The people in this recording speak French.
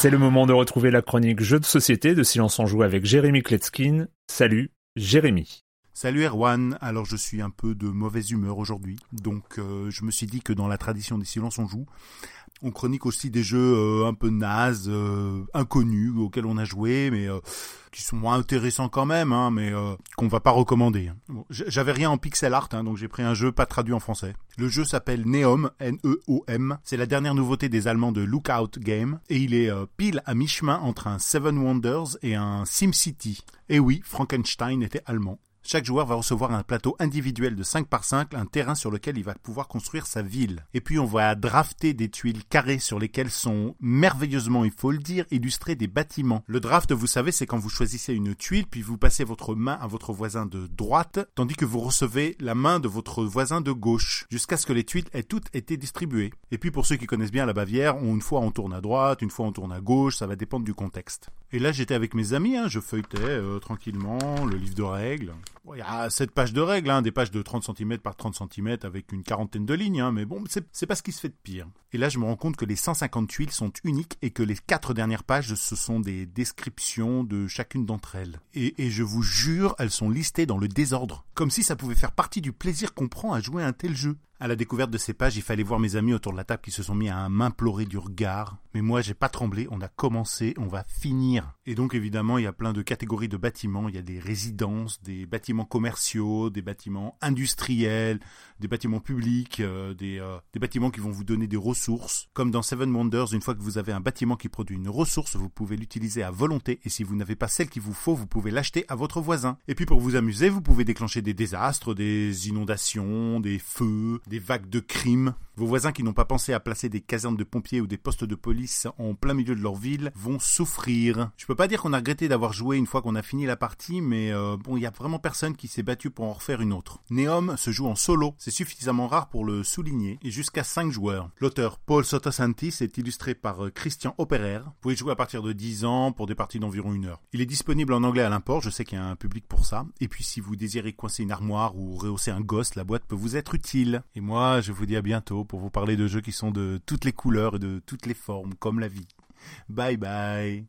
C'est le moment de retrouver la chronique Jeux de société de Silence en Joue avec Jérémy Kletskin. Salut, Jérémy. Salut Erwan, alors je suis un peu de mauvaise humeur aujourd'hui, donc euh, je me suis dit que dans la tradition des silences on joue, on chronique aussi des jeux euh, un peu nazes, euh, inconnus, auxquels on a joué, mais qui sont moins intéressants quand même, hein, mais qu'on va pas recommander. J'avais rien en pixel art, hein, donc j'ai pris un jeu pas traduit en français. Le jeu s'appelle Neom, N-E-O-M. C'est la dernière nouveauté des Allemands de Lookout Game, et il est pile à mi-chemin entre un Seven Wonders et un SimCity. Et oui, Frankenstein était allemand. Chaque joueur va recevoir un plateau individuel de 5 par 5, un terrain sur lequel il va pouvoir construire sa ville. Et puis on va drafter des tuiles carrées sur lesquelles sont merveilleusement, il faut le dire, illustrés des bâtiments. Le draft, vous savez, c'est quand vous choisissez une tuile, puis vous passez votre main à votre voisin de droite, tandis que vous recevez la main de votre voisin de gauche, jusqu'à ce que les tuiles aient toutes été distribuées. Et puis pour ceux qui connaissent bien la Bavière, une fois on tourne à droite, une fois on tourne à gauche, ça va dépendre du contexte. Et là j'étais avec mes amis, hein, je feuilletais euh, tranquillement le livre de règles. Il y a cette page de règles, hein, des pages de 30 cm par 30 cm avec une quarantaine de lignes, hein, mais bon, c'est pas ce qui se fait de pire. Et là, je me rends compte que les 150 tuiles sont uniques et que les quatre dernières pages, ce sont des descriptions de chacune d'entre elles. Et, et je vous jure, elles sont listées dans le désordre, comme si ça pouvait faire partie du plaisir qu'on prend à jouer à un tel jeu. À la découverte de ces pages, il fallait voir mes amis autour de la table qui se sont mis à m'implorer du regard. Mais moi, j'ai pas tremblé, on a commencé, on va finir. Et donc, évidemment, il y a plein de catégories de bâtiments. Il y a des résidences, des bâtiments commerciaux, des bâtiments industriels, des bâtiments publics, euh, des, euh, des bâtiments qui vont vous donner des ressources. Comme dans Seven Wonders, une fois que vous avez un bâtiment qui produit une ressource, vous pouvez l'utiliser à volonté. Et si vous n'avez pas celle qu'il vous faut, vous pouvez l'acheter à votre voisin. Et puis, pour vous amuser, vous pouvez déclencher des désastres, des inondations, des feux, des vagues de crimes. Vos voisins qui n'ont pas pensé à placer des casernes de pompiers ou des postes de police en plein milieu de leur ville vont souffrir. Je peux pas dire qu'on a regretté d'avoir joué une fois qu'on a fini la partie, mais euh, bon, il y a vraiment personne qui s'est battu pour en refaire une autre. Neom se joue en solo, c'est suffisamment rare pour le souligner, et jusqu'à 5 joueurs. L'auteur Paul Sotosantis est illustré par euh, Christian Operer. Vous pouvez jouer à partir de 10 ans pour des parties d'environ une heure. Il est disponible en anglais à l'import, je sais qu'il y a un public pour ça. Et puis si vous désirez coincer une armoire ou rehausser un gosse, la boîte peut vous être utile. Et moi, je vous dis à bientôt pour vous parler de jeux qui sont de toutes les couleurs et de toutes les formes, comme la vie. Bye bye.